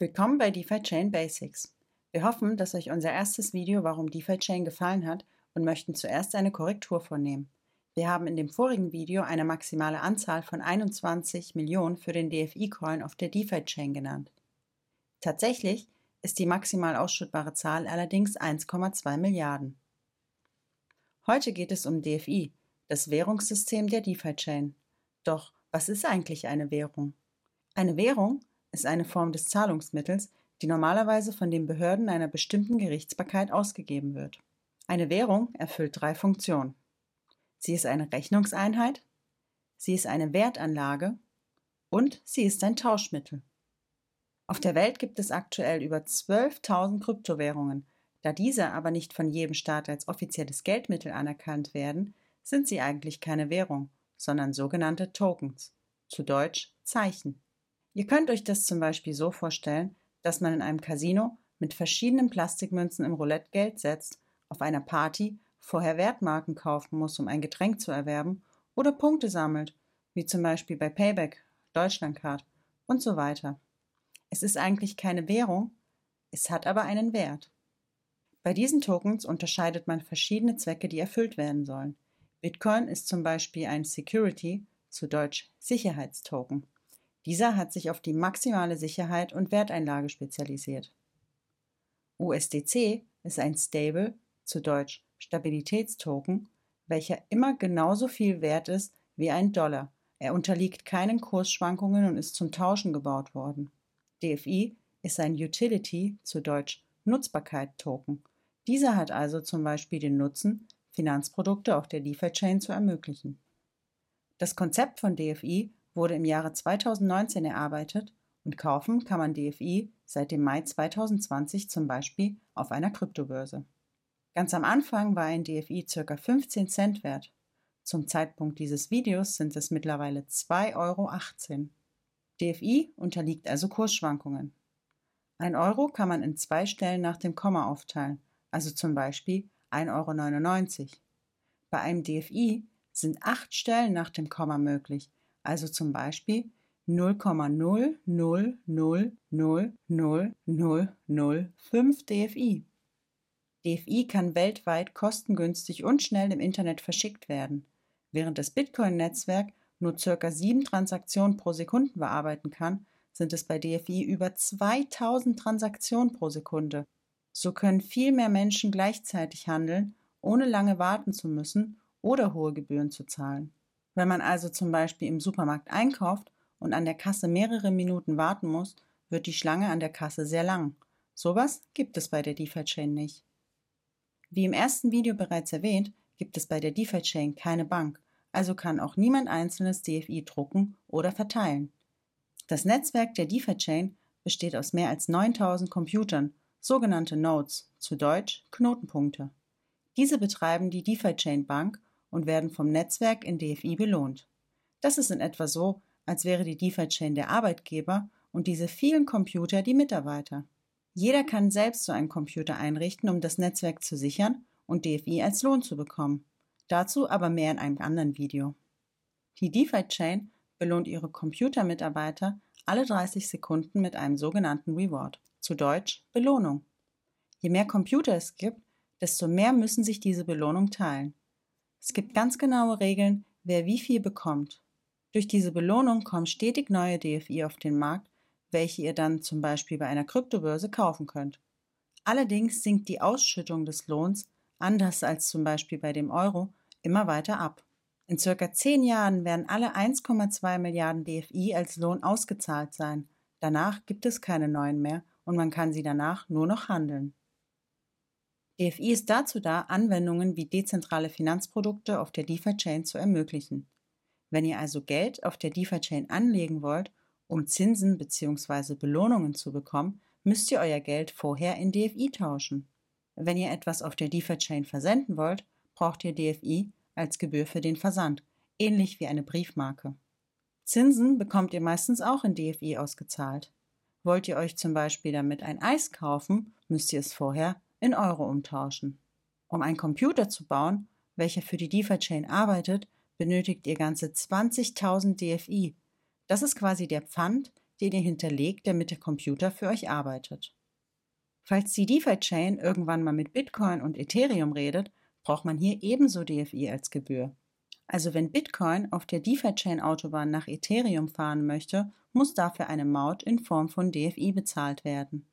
Willkommen bei DeFi Chain Basics. Wir hoffen, dass euch unser erstes Video Warum DeFi Chain gefallen hat und möchten zuerst eine Korrektur vornehmen. Wir haben in dem vorigen Video eine maximale Anzahl von 21 Millionen für den DFI-Coin auf der DeFi Chain genannt. Tatsächlich ist die maximal ausschüttbare Zahl allerdings 1,2 Milliarden. Heute geht es um DFI, das Währungssystem der DeFi Chain. Doch was ist eigentlich eine Währung? Eine Währung ist eine Form des Zahlungsmittels, die normalerweise von den Behörden einer bestimmten Gerichtsbarkeit ausgegeben wird. Eine Währung erfüllt drei Funktionen. Sie ist eine Rechnungseinheit, sie ist eine Wertanlage und sie ist ein Tauschmittel. Auf der Welt gibt es aktuell über 12.000 Kryptowährungen. Da diese aber nicht von jedem Staat als offizielles Geldmittel anerkannt werden, sind sie eigentlich keine Währung, sondern sogenannte Tokens, zu Deutsch Zeichen. Ihr könnt euch das zum Beispiel so vorstellen, dass man in einem Casino mit verschiedenen Plastikmünzen im Roulette Geld setzt, auf einer Party vorher Wertmarken kaufen muss, um ein Getränk zu erwerben, oder Punkte sammelt, wie zum Beispiel bei Payback, Deutschlandcard und so weiter. Es ist eigentlich keine Währung, es hat aber einen Wert. Bei diesen Tokens unterscheidet man verschiedene Zwecke, die erfüllt werden sollen. Bitcoin ist zum Beispiel ein Security, zu Deutsch Sicherheitstoken. Dieser hat sich auf die maximale Sicherheit und Werteinlage spezialisiert. USDC ist ein Stable, zu Deutsch Stabilitätstoken, welcher immer genauso viel wert ist wie ein Dollar. Er unterliegt keinen Kursschwankungen und ist zum Tauschen gebaut worden. DFI ist ein Utility, zu Deutsch Nutzbarkeit-Token. Dieser hat also zum Beispiel den Nutzen, Finanzprodukte auf der DeFi-Chain zu ermöglichen. Das Konzept von DFI wurde im Jahre 2019 erarbeitet und kaufen kann man DFI seit dem Mai 2020 zum Beispiel auf einer Kryptobörse. Ganz am Anfang war ein DFI ca. 15 Cent wert. Zum Zeitpunkt dieses Videos sind es mittlerweile 2,18 Euro. DFI unterliegt also Kursschwankungen. Ein Euro kann man in zwei Stellen nach dem Komma aufteilen, also zum Beispiel 1,99 Euro. Bei einem DFI sind acht Stellen nach dem Komma möglich, also zum Beispiel 0,000000005 DFI. DFI kann weltweit kostengünstig und schnell im Internet verschickt werden. Während das Bitcoin-Netzwerk nur ca. 7 Transaktionen pro Sekunde bearbeiten kann, sind es bei DFI über 2000 Transaktionen pro Sekunde. So können viel mehr Menschen gleichzeitig handeln, ohne lange warten zu müssen oder hohe Gebühren zu zahlen. Wenn man also zum Beispiel im Supermarkt einkauft und an der Kasse mehrere Minuten warten muss, wird die Schlange an der Kasse sehr lang. Sowas gibt es bei der DeFi-Chain nicht. Wie im ersten Video bereits erwähnt, gibt es bei der DeFi-Chain keine Bank, also kann auch niemand einzelnes DFI drucken oder verteilen. Das Netzwerk der DeFi-Chain besteht aus mehr als 9000 Computern, sogenannte Nodes, zu Deutsch Knotenpunkte. Diese betreiben die DeFi-Chain Bank und werden vom Netzwerk in DFI belohnt. Das ist in etwa so, als wäre die DeFi-Chain der Arbeitgeber und diese vielen Computer die Mitarbeiter. Jeder kann selbst so einen Computer einrichten, um das Netzwerk zu sichern und DFI als Lohn zu bekommen. Dazu aber mehr in einem anderen Video. Die DeFi-Chain belohnt ihre Computermitarbeiter alle 30 Sekunden mit einem sogenannten Reward, zu Deutsch Belohnung. Je mehr Computer es gibt, desto mehr müssen sich diese Belohnung teilen. Es gibt ganz genaue Regeln, wer wie viel bekommt. Durch diese Belohnung kommen stetig neue DFI auf den Markt, welche ihr dann zum Beispiel bei einer Kryptobörse kaufen könnt. Allerdings sinkt die Ausschüttung des Lohns, anders als zum Beispiel bei dem Euro, immer weiter ab. In circa zehn Jahren werden alle 1,2 Milliarden DFI als Lohn ausgezahlt sein. Danach gibt es keine neuen mehr und man kann sie danach nur noch handeln. DFI ist dazu da, Anwendungen wie dezentrale Finanzprodukte auf der DeFi-Chain zu ermöglichen. Wenn ihr also Geld auf der DeFi-Chain anlegen wollt, um Zinsen bzw. Belohnungen zu bekommen, müsst ihr euer Geld vorher in DFI tauschen. Wenn ihr etwas auf der DeFi-Chain versenden wollt, braucht ihr DFI als Gebühr für den Versand, ähnlich wie eine Briefmarke. Zinsen bekommt ihr meistens auch in DFI ausgezahlt. Wollt ihr euch zum Beispiel damit ein Eis kaufen, müsst ihr es vorher in Euro umtauschen. Um einen Computer zu bauen, welcher für die DeFi-Chain arbeitet, benötigt ihr ganze 20.000 DFI. Das ist quasi der Pfand, den ihr hinterlegt, damit der Computer für euch arbeitet. Falls die DeFi-Chain irgendwann mal mit Bitcoin und Ethereum redet, braucht man hier ebenso DFI als Gebühr. Also wenn Bitcoin auf der DeFi-Chain-Autobahn nach Ethereum fahren möchte, muss dafür eine Maut in Form von DFI bezahlt werden.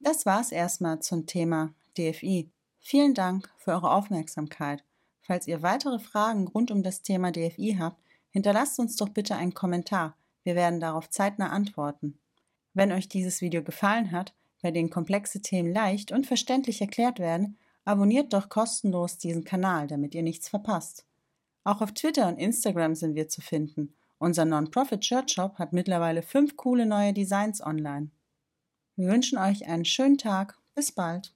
Das war's erstmal zum Thema DFI. Vielen Dank für eure Aufmerksamkeit. Falls ihr weitere Fragen rund um das Thema DFI habt, hinterlasst uns doch bitte einen Kommentar. Wir werden darauf zeitnah antworten. Wenn euch dieses Video gefallen hat, bei dem komplexe Themen leicht und verständlich erklärt werden, abonniert doch kostenlos diesen Kanal, damit ihr nichts verpasst. Auch auf Twitter und Instagram sind wir zu finden. Unser Non-Profit Shirt Shop hat mittlerweile fünf coole neue Designs online. Wir wünschen euch einen schönen Tag. Bis bald.